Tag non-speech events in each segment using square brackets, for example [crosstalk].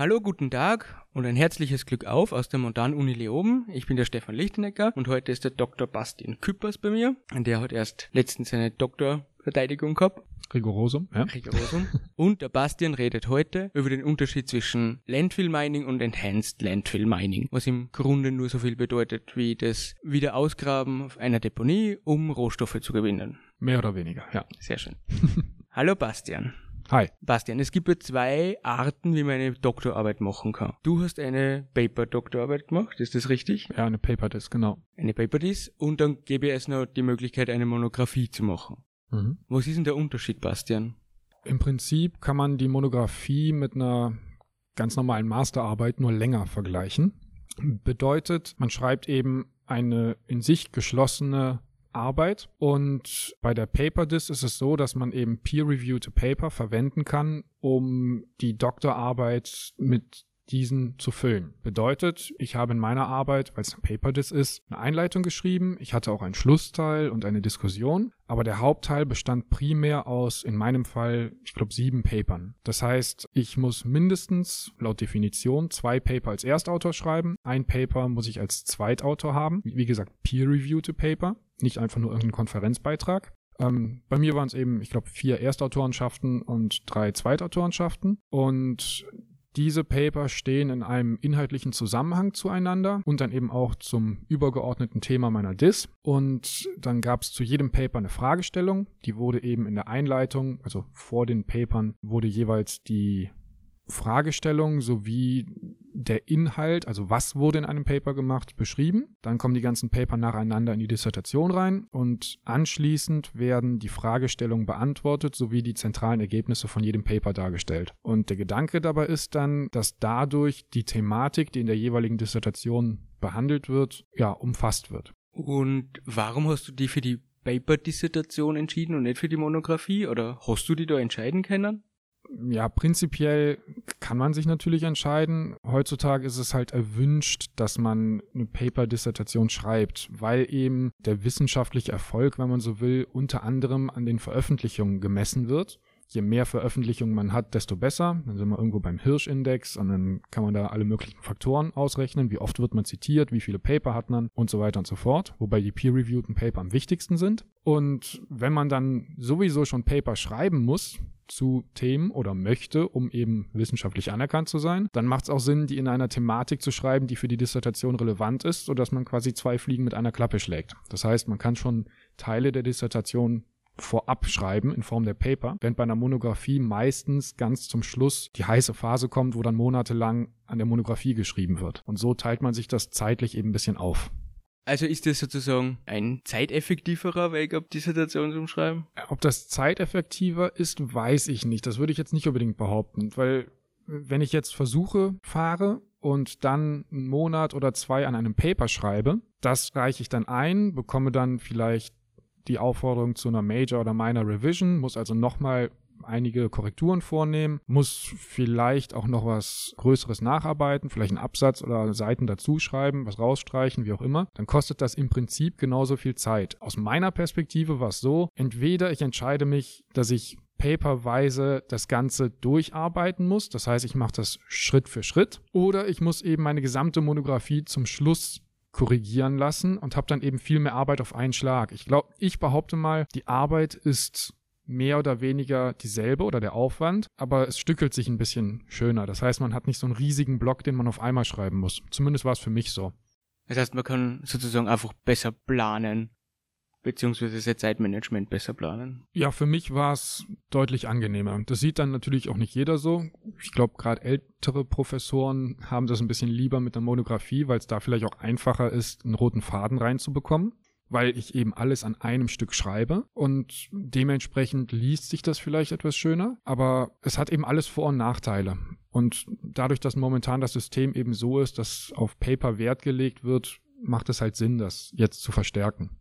Hallo, guten Tag und ein herzliches Glück auf aus der Montan-Uni Leoben. Ich bin der Stefan Lichtenecker und heute ist der Dr. Bastian Küppers bei mir. Der hat erst letztens seine Doktorverteidigung gehabt. Rigorosum, ja. Rigorosum. [laughs] Und der Bastian redet heute über den Unterschied zwischen Landfill Mining und Enhanced Landfill Mining, was im Grunde nur so viel bedeutet wie das Wiederausgraben auf einer Deponie, um Rohstoffe zu gewinnen. Mehr oder weniger, ja. Sehr schön. [laughs] Hallo Bastian. Hi. Bastian, es gibt ja zwei Arten, wie man eine Doktorarbeit machen kann. Du hast eine Paper-Doktorarbeit gemacht, ist das richtig? Ja, eine Paper-Disc, genau. Eine Paper-Disc und dann gäbe es noch die Möglichkeit, eine Monographie zu machen. Mhm. Was ist denn der Unterschied, Bastian? Im Prinzip kann man die Monographie mit einer ganz normalen Masterarbeit nur länger vergleichen. Bedeutet, man schreibt eben eine in sich geschlossene Arbeit. Und bei der Paper Disc ist es so, dass man eben peer-reviewed Paper verwenden kann, um die Doktorarbeit mit diesen zu füllen. Bedeutet, ich habe in meiner Arbeit, weil es ein Paper Dis ist, eine Einleitung geschrieben. Ich hatte auch einen Schlussteil und eine Diskussion. Aber der Hauptteil bestand primär aus, in meinem Fall, ich glaube, sieben Papern. Das heißt, ich muss mindestens, laut Definition, zwei Paper als Erstautor schreiben. Ein Paper muss ich als Zweitautor haben. Wie gesagt, peer-reviewed Paper. Nicht einfach nur irgendein Konferenzbeitrag. Ähm, bei mir waren es eben, ich glaube, vier Erstautorenschaften und drei Zweitautorenschaften. Und diese Paper stehen in einem inhaltlichen Zusammenhang zueinander und dann eben auch zum übergeordneten Thema meiner DIS. Und dann gab es zu jedem Paper eine Fragestellung. Die wurde eben in der Einleitung, also vor den Papern, wurde jeweils die Fragestellung sowie der Inhalt, also was wurde in einem Paper gemacht, beschrieben. Dann kommen die ganzen Paper nacheinander in die Dissertation rein und anschließend werden die Fragestellungen beantwortet sowie die zentralen Ergebnisse von jedem Paper dargestellt. Und der Gedanke dabei ist dann, dass dadurch die Thematik, die in der jeweiligen Dissertation behandelt wird, ja, umfasst wird. Und warum hast du die für die Paper-Dissertation entschieden und nicht für die Monographie? Oder hast du die da entscheiden können? Ja, prinzipiell kann man sich natürlich entscheiden. Heutzutage ist es halt erwünscht, dass man eine Paper-Dissertation schreibt, weil eben der wissenschaftliche Erfolg, wenn man so will, unter anderem an den Veröffentlichungen gemessen wird. Je mehr Veröffentlichungen man hat, desto besser. Dann sind wir irgendwo beim Hirsch-Index und dann kann man da alle möglichen Faktoren ausrechnen. Wie oft wird man zitiert, wie viele Paper hat man und so weiter und so fort. Wobei die peer-reviewten Paper am wichtigsten sind. Und wenn man dann sowieso schon Paper schreiben muss, zu Themen oder möchte, um eben wissenschaftlich anerkannt zu sein, dann macht es auch Sinn, die in einer Thematik zu schreiben, die für die Dissertation relevant ist, sodass man quasi zwei Fliegen mit einer Klappe schlägt. Das heißt, man kann schon Teile der Dissertation vorab schreiben in Form der Paper, während bei einer Monographie meistens ganz zum Schluss die heiße Phase kommt, wo dann monatelang an der Monographie geschrieben wird. Und so teilt man sich das zeitlich eben ein bisschen auf. Also ist das sozusagen ein zeiteffektiverer Weg, ob Dissertation zu schreiben? Ob das zeiteffektiver ist, weiß ich nicht. Das würde ich jetzt nicht unbedingt behaupten, weil wenn ich jetzt Versuche fahre und dann einen Monat oder zwei an einem Paper schreibe, das reiche ich dann ein, bekomme dann vielleicht die Aufforderung zu einer Major oder Minor Revision, muss also nochmal einige Korrekturen vornehmen, muss vielleicht auch noch was Größeres nacharbeiten, vielleicht einen Absatz oder Seiten dazuschreiben, was rausstreichen, wie auch immer, dann kostet das im Prinzip genauso viel Zeit. Aus meiner Perspektive war es so, entweder ich entscheide mich, dass ich paperweise das Ganze durcharbeiten muss. Das heißt, ich mache das Schritt für Schritt. Oder ich muss eben meine gesamte Monographie zum Schluss korrigieren lassen und habe dann eben viel mehr Arbeit auf einen Schlag. Ich glaube, ich behaupte mal, die Arbeit ist mehr oder weniger dieselbe oder der Aufwand, aber es stückelt sich ein bisschen schöner. Das heißt, man hat nicht so einen riesigen Block, den man auf einmal schreiben muss. Zumindest war es für mich so. Das heißt, man kann sozusagen einfach besser planen, beziehungsweise sein Zeitmanagement besser planen. Ja, für mich war es deutlich angenehmer. Das sieht dann natürlich auch nicht jeder so. Ich glaube, gerade ältere Professoren haben das ein bisschen lieber mit der Monographie, weil es da vielleicht auch einfacher ist, einen roten Faden reinzubekommen weil ich eben alles an einem Stück schreibe und dementsprechend liest sich das vielleicht etwas schöner, aber es hat eben alles Vor- und Nachteile. Und dadurch, dass momentan das System eben so ist, dass auf Paper Wert gelegt wird, macht es halt Sinn, das jetzt zu verstärken.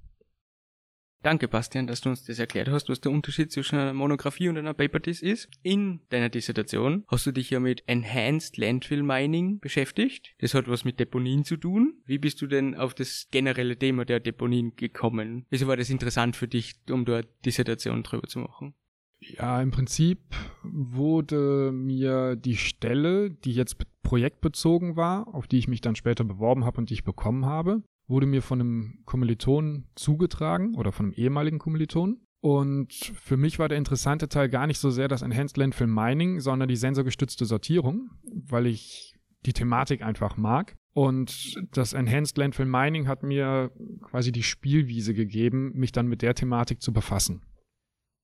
Danke, Bastian, dass du uns das erklärt hast, was der Unterschied zwischen einer Monographie und einer Paper Disc ist. In deiner Dissertation hast du dich ja mit Enhanced Landfill Mining beschäftigt. Das hat was mit Deponien zu tun. Wie bist du denn auf das generelle Thema der Deponien gekommen? Wieso war das interessant für dich, um dort Dissertation drüber zu machen? Ja, im Prinzip wurde mir die Stelle, die jetzt projektbezogen war, auf die ich mich dann später beworben habe und die ich bekommen habe, wurde mir von einem Kommiliton zugetragen oder von einem ehemaligen Kommiliton. Und für mich war der interessante Teil gar nicht so sehr das Enhanced Landfill Mining, sondern die sensorgestützte Sortierung, weil ich die Thematik einfach mag. Und das Enhanced Landfill Mining hat mir quasi die Spielwiese gegeben, mich dann mit der Thematik zu befassen.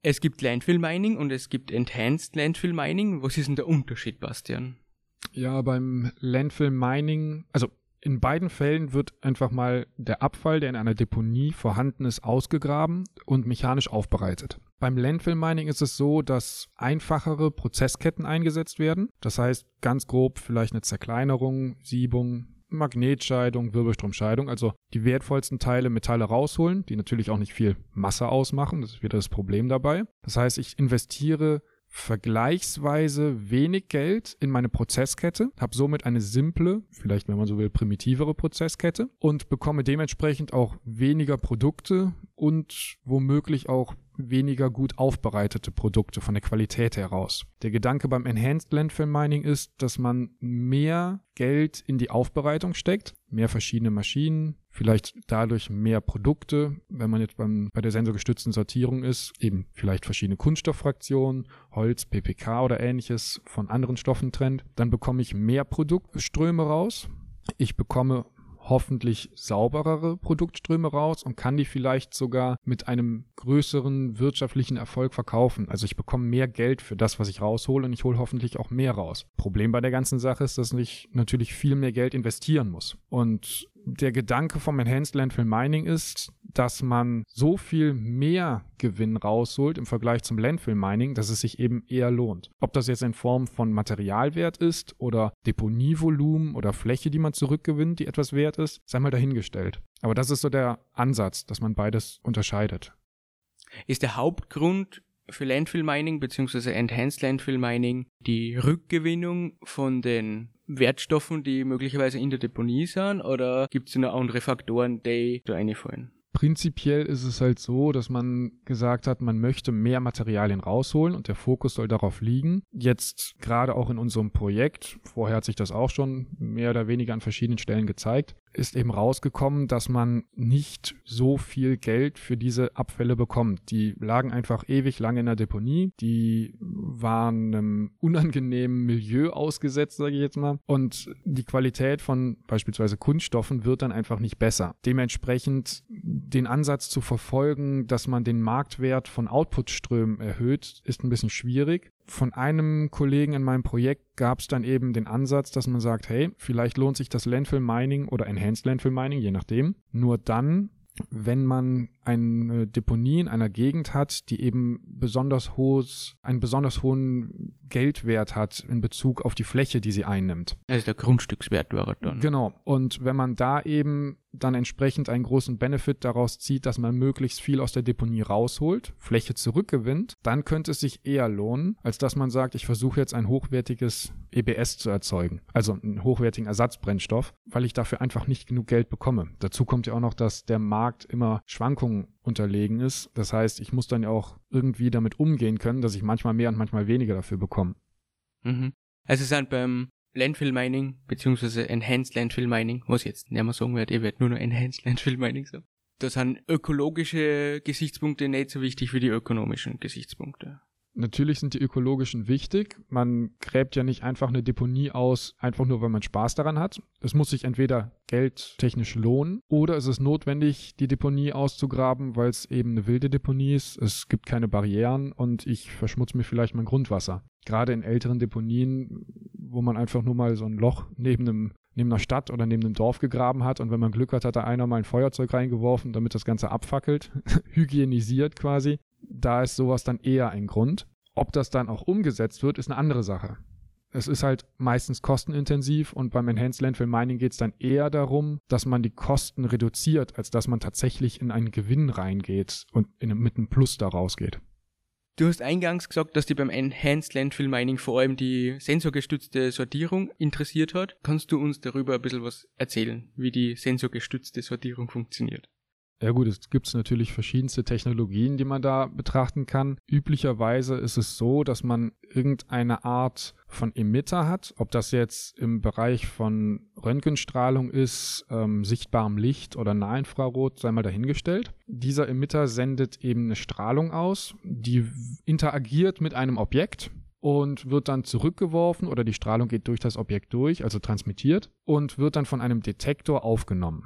Es gibt Landfill Mining und es gibt Enhanced Landfill Mining. Was ist denn der Unterschied, Bastian? Ja, beim Landfill Mining, also in beiden Fällen wird einfach mal der Abfall, der in einer Deponie vorhanden ist, ausgegraben und mechanisch aufbereitet. Beim Landfill Mining ist es so, dass einfachere Prozessketten eingesetzt werden. Das heißt ganz grob vielleicht eine Zerkleinerung, Siebung, Magnetscheidung, Wirbelstromscheidung, also die wertvollsten Teile Metalle rausholen, die natürlich auch nicht viel Masse ausmachen. Das ist wieder das Problem dabei. Das heißt, ich investiere vergleichsweise wenig Geld in meine Prozesskette, habe somit eine simple, vielleicht wenn man so will, primitivere Prozesskette und bekomme dementsprechend auch weniger Produkte und womöglich auch weniger gut aufbereitete Produkte von der Qualität heraus. Der Gedanke beim Enhanced Landfill Mining ist, dass man mehr Geld in die Aufbereitung steckt, mehr verschiedene Maschinen, vielleicht dadurch mehr Produkte, wenn man jetzt beim, bei der sensorgestützten Sortierung ist, eben vielleicht verschiedene Kunststofffraktionen, Holz, PPK oder ähnliches von anderen Stoffen trennt, dann bekomme ich mehr Produktströme raus. Ich bekomme hoffentlich sauberere Produktströme raus und kann die vielleicht sogar mit einem größeren wirtschaftlichen Erfolg verkaufen. Also ich bekomme mehr Geld für das, was ich raushole und ich hole hoffentlich auch mehr raus. Problem bei der ganzen Sache ist, dass ich natürlich viel mehr Geld investieren muss. Und der Gedanke vom Enhanced Landfill Mining ist, dass man so viel mehr Gewinn rausholt im Vergleich zum Landfill Mining, dass es sich eben eher lohnt. Ob das jetzt in Form von Materialwert ist oder Deponievolumen oder Fläche, die man zurückgewinnt, die etwas wert ist, sei mal dahingestellt. Aber das ist so der Ansatz, dass man beides unterscheidet. Ist der Hauptgrund für Landfill Mining bzw. Enhanced Landfill Mining die Rückgewinnung von den Wertstoffen, die möglicherweise in der Deponie sind, oder gibt es noch andere Faktoren, die da einfallen? Prinzipiell ist es halt so, dass man gesagt hat, man möchte mehr Materialien rausholen und der Fokus soll darauf liegen. Jetzt gerade auch in unserem Projekt, vorher hat sich das auch schon mehr oder weniger an verschiedenen Stellen gezeigt, ist eben rausgekommen, dass man nicht so viel Geld für diese Abfälle bekommt. Die lagen einfach ewig lang in der Deponie, die waren einem unangenehmen Milieu ausgesetzt, sage ich jetzt mal, und die Qualität von beispielsweise Kunststoffen wird dann einfach nicht besser. Dementsprechend den Ansatz zu verfolgen, dass man den Marktwert von Outputströmen erhöht, ist ein bisschen schwierig von einem Kollegen in meinem Projekt gab es dann eben den Ansatz, dass man sagt, hey, vielleicht lohnt sich das Landfill Mining oder Enhanced Landfill Mining, je nachdem, nur dann, wenn man eine Deponie in einer Gegend hat, die eben besonders hohes, einen besonders hohen Geldwert hat in Bezug auf die Fläche, die sie einnimmt. Also der Grundstückswert wäre dann. Genau. Und wenn man da eben dann entsprechend einen großen Benefit daraus zieht, dass man möglichst viel aus der Deponie rausholt, Fläche zurückgewinnt, dann könnte es sich eher lohnen, als dass man sagt, ich versuche jetzt ein hochwertiges EBS zu erzeugen, also einen hochwertigen Ersatzbrennstoff, weil ich dafür einfach nicht genug Geld bekomme. Dazu kommt ja auch noch, dass der Markt immer Schwankungen unterlegen ist. Das heißt, ich muss dann ja auch irgendwie damit umgehen können, dass ich manchmal mehr und manchmal weniger dafür bekomme. Mhm. Es sind beim Landfill Mining, beziehungsweise Enhanced Landfill Mining, was jetzt nicht mehr sagen wird, ihr werdet nur noch Enhanced Landfill Mining sagen. Da sind ökologische Gesichtspunkte nicht so wichtig wie die ökonomischen Gesichtspunkte. Natürlich sind die ökologischen wichtig. Man gräbt ja nicht einfach eine Deponie aus, einfach nur, weil man Spaß daran hat. Es muss sich entweder geldtechnisch lohnen oder es ist notwendig, die Deponie auszugraben, weil es eben eine wilde Deponie ist. Es gibt keine Barrieren und ich verschmutze mir vielleicht mein Grundwasser. Gerade in älteren Deponien, wo man einfach nur mal so ein Loch neben einem neben einer Stadt oder neben einem Dorf gegraben hat und wenn man Glück hat, hat da einer mal ein Feuerzeug reingeworfen, damit das Ganze abfackelt, [laughs] hygienisiert quasi da ist sowas dann eher ein Grund. Ob das dann auch umgesetzt wird, ist eine andere Sache. Es ist halt meistens kostenintensiv und beim Enhanced Landfill Mining geht es dann eher darum, dass man die Kosten reduziert, als dass man tatsächlich in einen Gewinn reingeht und in, mit einem Plus da rausgeht. Du hast eingangs gesagt, dass dich beim Enhanced Landfill Mining vor allem die sensorgestützte Sortierung interessiert hat. Kannst du uns darüber ein bisschen was erzählen, wie die sensorgestützte Sortierung funktioniert? Ja gut, es gibt natürlich verschiedenste Technologien, die man da betrachten kann. Üblicherweise ist es so, dass man irgendeine Art von Emitter hat, ob das jetzt im Bereich von Röntgenstrahlung ist, ähm, sichtbarem Licht oder Nahinfrarot, sei mal dahingestellt. Dieser Emitter sendet eben eine Strahlung aus, die interagiert mit einem Objekt und wird dann zurückgeworfen oder die Strahlung geht durch das Objekt durch, also transmittiert und wird dann von einem Detektor aufgenommen.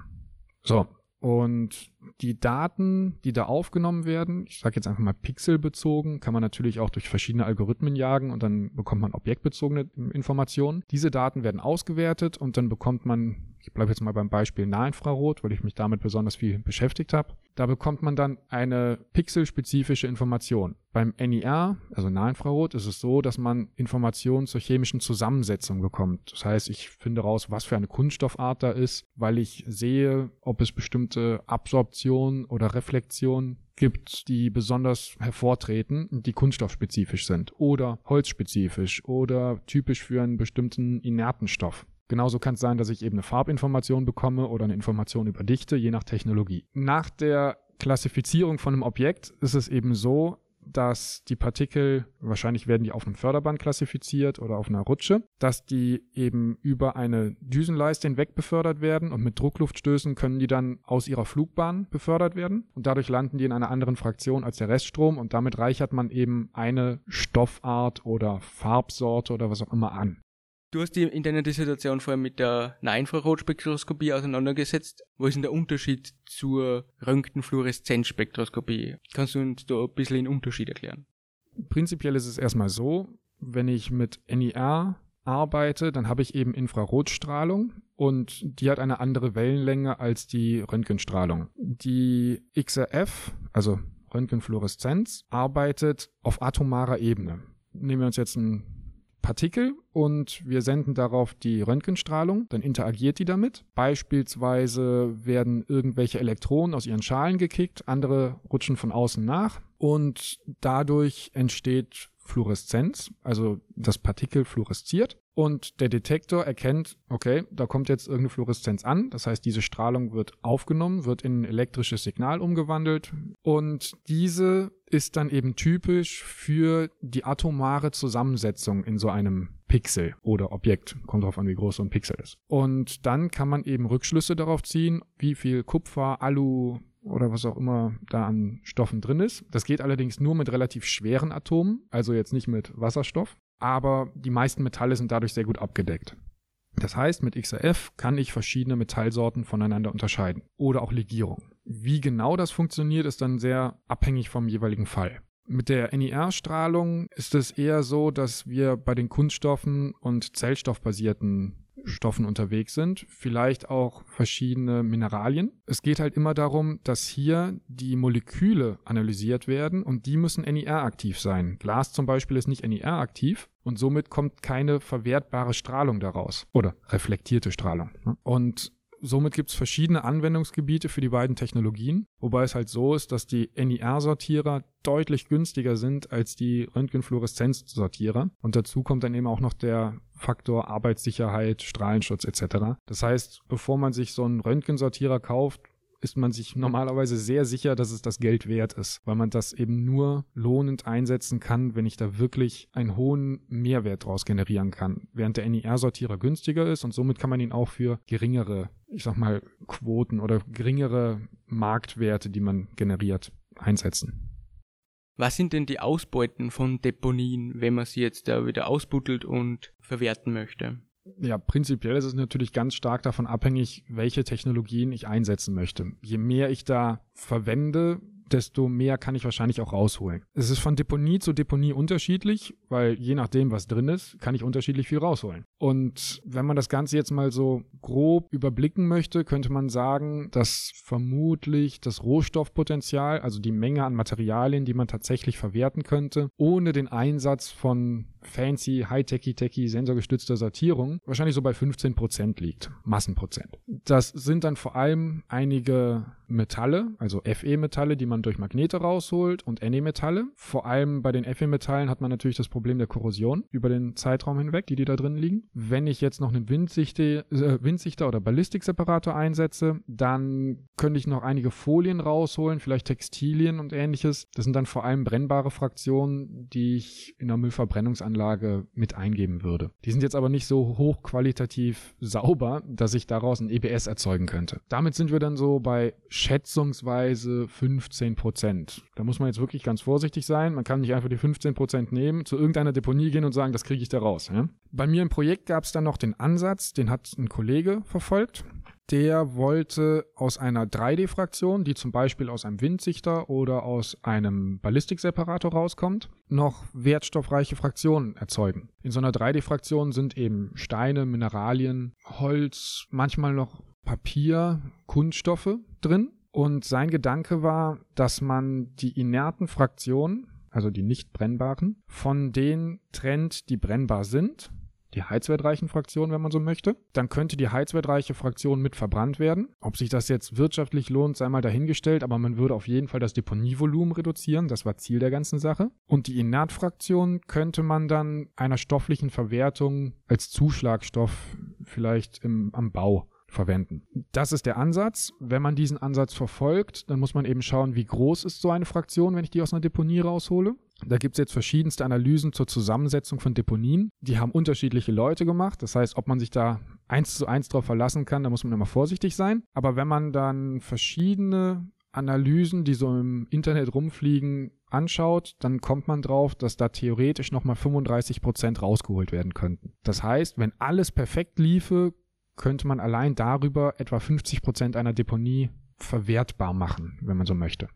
So, und die Daten, die da aufgenommen werden, ich sage jetzt einfach mal pixelbezogen, kann man natürlich auch durch verschiedene Algorithmen jagen und dann bekommt man objektbezogene Informationen. Diese Daten werden ausgewertet und dann bekommt man ich bleibe jetzt mal beim Beispiel Nahinfrarot, weil ich mich damit besonders viel beschäftigt habe. Da bekommt man dann eine pixelspezifische Information. Beim NIR, also Nahinfrarot, ist es so, dass man Informationen zur chemischen Zusammensetzung bekommt. Das heißt, ich finde raus, was für eine Kunststoffart da ist, weil ich sehe, ob es bestimmte Absorption oder Reflexion gibt, die besonders hervortreten, die kunststoffspezifisch sind oder holzspezifisch oder typisch für einen bestimmten inerten Stoff. Genauso kann es sein, dass ich eben eine Farbinformation bekomme oder eine Information über Dichte, je nach Technologie. Nach der Klassifizierung von einem Objekt ist es eben so, dass die Partikel, wahrscheinlich werden die auf einem Förderband klassifiziert oder auf einer Rutsche, dass die eben über eine Düsenleiste hinweg befördert werden und mit Druckluftstößen können die dann aus ihrer Flugbahn befördert werden und dadurch landen die in einer anderen Fraktion als der Reststrom und damit reichert man eben eine Stoffart oder Farbsorte oder was auch immer an. Du hast dich in deiner Dissertation vor allem mit der Nahinfrarotspektroskopie auseinandergesetzt. Wo ist denn der Unterschied zur Röntgenfluoreszenzspektroskopie? Kannst du uns da ein bisschen den Unterschied erklären? Prinzipiell ist es erstmal so, wenn ich mit NIR arbeite, dann habe ich eben Infrarotstrahlung und die hat eine andere Wellenlänge als die Röntgenstrahlung. Die XRF, also Röntgenfluoreszenz, arbeitet auf atomarer Ebene. Nehmen wir uns jetzt ein Partikel und wir senden darauf die Röntgenstrahlung, dann interagiert die damit. Beispielsweise werden irgendwelche Elektronen aus ihren Schalen gekickt, andere rutschen von außen nach und dadurch entsteht Fluoreszenz, also das Partikel fluoresziert und der Detektor erkennt, okay, da kommt jetzt irgendeine Fluoreszenz an, das heißt, diese Strahlung wird aufgenommen, wird in ein elektrisches Signal umgewandelt und diese ist dann eben typisch für die atomare Zusammensetzung in so einem Pixel oder Objekt. Kommt darauf an, wie groß so ein Pixel ist. Und dann kann man eben Rückschlüsse darauf ziehen, wie viel Kupfer, Alu, oder was auch immer da an Stoffen drin ist. Das geht allerdings nur mit relativ schweren Atomen, also jetzt nicht mit Wasserstoff. Aber die meisten Metalle sind dadurch sehr gut abgedeckt. Das heißt, mit XRF kann ich verschiedene Metallsorten voneinander unterscheiden oder auch Legierungen. Wie genau das funktioniert, ist dann sehr abhängig vom jeweiligen Fall. Mit der NIR-Strahlung ist es eher so, dass wir bei den Kunststoffen und zellstoffbasierten Stoffen unterwegs sind, vielleicht auch verschiedene Mineralien. Es geht halt immer darum, dass hier die Moleküle analysiert werden und die müssen NIR-aktiv sein. Glas zum Beispiel ist nicht NIR-aktiv und somit kommt keine verwertbare Strahlung daraus oder reflektierte Strahlung. Ne? Und somit gibt es verschiedene Anwendungsgebiete für die beiden Technologien, wobei es halt so ist, dass die NIR-Sortierer deutlich günstiger sind als die Röntgenfluoreszenz-Sortierer. Und dazu kommt dann eben auch noch der Faktor Arbeitssicherheit, Strahlenschutz etc. Das heißt, bevor man sich so einen Röntgensortierer kauft, ist man sich normalerweise sehr sicher, dass es das Geld wert ist, weil man das eben nur lohnend einsetzen kann, wenn ich da wirklich einen hohen Mehrwert draus generieren kann. Während der NIR-Sortierer günstiger ist und somit kann man ihn auch für geringere, ich sag mal, Quoten oder geringere Marktwerte, die man generiert, einsetzen. Was sind denn die Ausbeuten von Deponien, wenn man sie jetzt da wieder ausbuddelt und verwerten möchte? Ja, prinzipiell ist es natürlich ganz stark davon abhängig, welche Technologien ich einsetzen möchte. Je mehr ich da verwende, desto mehr kann ich wahrscheinlich auch rausholen. Es ist von Deponie zu Deponie unterschiedlich, weil je nachdem, was drin ist, kann ich unterschiedlich viel rausholen. Und wenn man das Ganze jetzt mal so grob überblicken möchte, könnte man sagen, dass vermutlich das Rohstoffpotenzial, also die Menge an Materialien, die man tatsächlich verwerten könnte, ohne den Einsatz von fancy, high-techy-techy, sensorgestützter Sortierung wahrscheinlich so bei 15% liegt. Massenprozent. Das sind dann vor allem einige Metalle, also Fe-Metalle, die man durch Magnete rausholt und Ne-Metalle. Vor allem bei den Fe-Metallen hat man natürlich das Problem der Korrosion über den Zeitraum hinweg, die, die da drin liegen. Wenn ich jetzt noch einen Windsichte, äh, Windsichter oder Ballistikseparator einsetze, dann könnte ich noch einige Folien rausholen, vielleicht Textilien und ähnliches. Das sind dann vor allem brennbare Fraktionen, die ich in einer Müllverbrennungsanlage mit eingeben würde. Die sind jetzt aber nicht so hochqualitativ sauber, dass ich daraus ein EBS erzeugen könnte. Damit sind wir dann so bei schätzungsweise 15 Prozent. Da muss man jetzt wirklich ganz vorsichtig sein. Man kann nicht einfach die 15 Prozent nehmen, zu irgendeiner Deponie gehen und sagen, das kriege ich da raus. Ja? Bei mir im Projekt gab es dann noch den Ansatz, den hat ein Kollege verfolgt. Der wollte aus einer 3D-Fraktion, die zum Beispiel aus einem Windsichter oder aus einem Ballistikseparator rauskommt, noch wertstoffreiche Fraktionen erzeugen. In so einer 3D-Fraktion sind eben Steine, Mineralien, Holz, manchmal noch Papier, Kunststoffe drin. Und sein Gedanke war, dass man die inerten Fraktionen, also die nicht brennbaren, von denen trennt, die brennbar sind. Die heizwertreichen Fraktionen, wenn man so möchte. Dann könnte die heizwertreiche Fraktion mit verbrannt werden. Ob sich das jetzt wirtschaftlich lohnt, sei mal dahingestellt, aber man würde auf jeden Fall das Deponievolumen reduzieren. Das war Ziel der ganzen Sache. Und die Inertfraktion könnte man dann einer stofflichen Verwertung als Zuschlagstoff vielleicht im, am Bau verwenden. Das ist der Ansatz. Wenn man diesen Ansatz verfolgt, dann muss man eben schauen, wie groß ist so eine Fraktion, wenn ich die aus einer Deponie raushole. Da gibt es jetzt verschiedenste Analysen zur Zusammensetzung von Deponien. Die haben unterschiedliche Leute gemacht. Das heißt, ob man sich da eins zu eins drauf verlassen kann, da muss man immer vorsichtig sein. Aber wenn man dann verschiedene Analysen, die so im Internet rumfliegen, anschaut, dann kommt man drauf, dass da theoretisch nochmal 35 Prozent rausgeholt werden könnten. Das heißt, wenn alles perfekt liefe, könnte man allein darüber etwa 50 Prozent einer Deponie verwertbar machen, wenn man so möchte.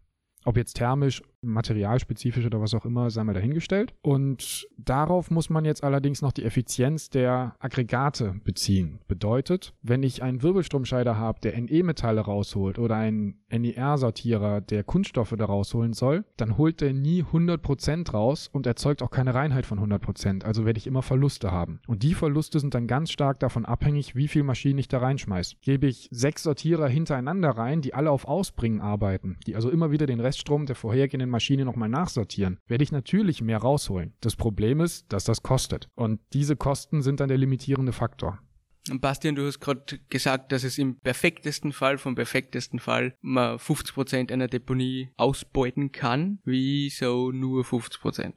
Ob jetzt thermisch, materialspezifisch oder was auch immer, sei mal dahingestellt. Und darauf muss man jetzt allerdings noch die Effizienz der Aggregate beziehen. Bedeutet, wenn ich einen Wirbelstromscheider habe, der NE-Metalle rausholt oder einen NER-Sortierer, der Kunststoffe da rausholen soll, dann holt der nie 100% raus und erzeugt auch keine Reinheit von 100%. Also werde ich immer Verluste haben. Und die Verluste sind dann ganz stark davon abhängig, wie viel Maschinen ich da reinschmeiße. Gebe ich sechs Sortierer hintereinander rein, die alle auf Ausbringen arbeiten, die also immer wieder den Rest Reststrom der vorhergehenden Maschine nochmal nachsortieren, werde ich natürlich mehr rausholen. Das Problem ist, dass das kostet. Und diese Kosten sind dann der limitierende Faktor. Bastian, du hast gerade gesagt, dass es im perfektesten Fall, vom perfektesten Fall, man 50% einer Deponie ausbeuten kann. Wieso nur 50%?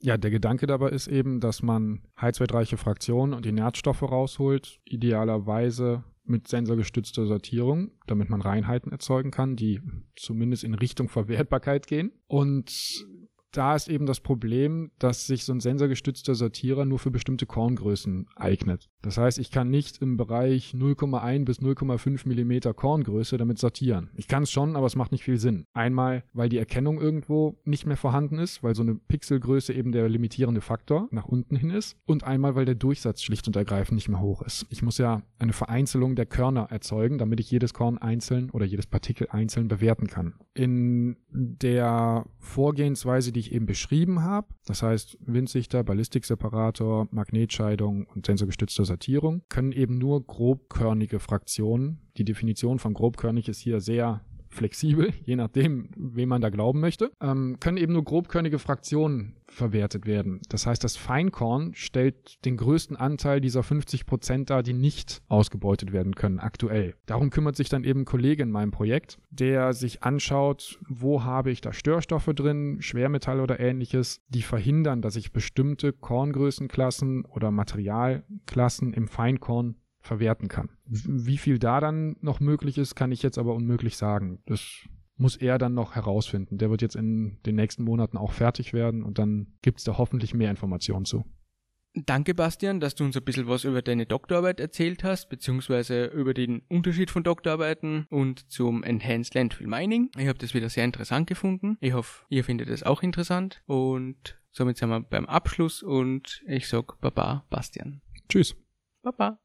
Ja, der Gedanke dabei ist eben, dass man heizwertreiche Fraktionen und Inertstoffe rausholt, idealerweise mit sensorgestützter Sortierung, damit man Reinheiten erzeugen kann, die zumindest in Richtung Verwertbarkeit gehen. Und da ist eben das Problem, dass sich so ein sensorgestützter Sortierer nur für bestimmte Korngrößen eignet. Das heißt, ich kann nicht im Bereich 0,1 bis 0,5 Millimeter Korngröße damit sortieren. Ich kann es schon, aber es macht nicht viel Sinn. Einmal, weil die Erkennung irgendwo nicht mehr vorhanden ist, weil so eine Pixelgröße eben der limitierende Faktor nach unten hin ist. Und einmal, weil der Durchsatz schlicht und ergreifend nicht mehr hoch ist. Ich muss ja eine Vereinzelung der Körner erzeugen, damit ich jedes Korn einzeln oder jedes Partikel einzeln bewerten kann. In der Vorgehensweise, die ich eben beschrieben habe, das heißt Windsichter, Ballistikseparator, Magnetscheidung und sensorgestützte Sortierung, können eben nur grobkörnige Fraktionen, die Definition von grobkörnig ist hier sehr flexibel, [laughs] je nachdem, wem man da glauben möchte, ähm, können eben nur grobkörnige Fraktionen verwertet werden. Das heißt, das Feinkorn stellt den größten Anteil dieser 50 Prozent dar, die nicht ausgebeutet werden können aktuell. Darum kümmert sich dann eben ein Kollege in meinem Projekt, der sich anschaut, wo habe ich da Störstoffe drin, Schwermetalle oder ähnliches, die verhindern, dass ich bestimmte Korngrößenklassen oder Materialklassen im Feinkorn verwerten kann. Wie viel da dann noch möglich ist, kann ich jetzt aber unmöglich sagen. Das muss er dann noch herausfinden. Der wird jetzt in den nächsten Monaten auch fertig werden und dann gibt es da hoffentlich mehr Informationen zu. Danke, Bastian, dass du uns ein bisschen was über deine Doktorarbeit erzählt hast, beziehungsweise über den Unterschied von Doktorarbeiten und zum Enhanced Landfill Mining. Ich habe das wieder sehr interessant gefunden. Ich hoffe, ihr findet es auch interessant und somit sind wir beim Abschluss und ich sag Baba, Bastian. Tschüss. Baba.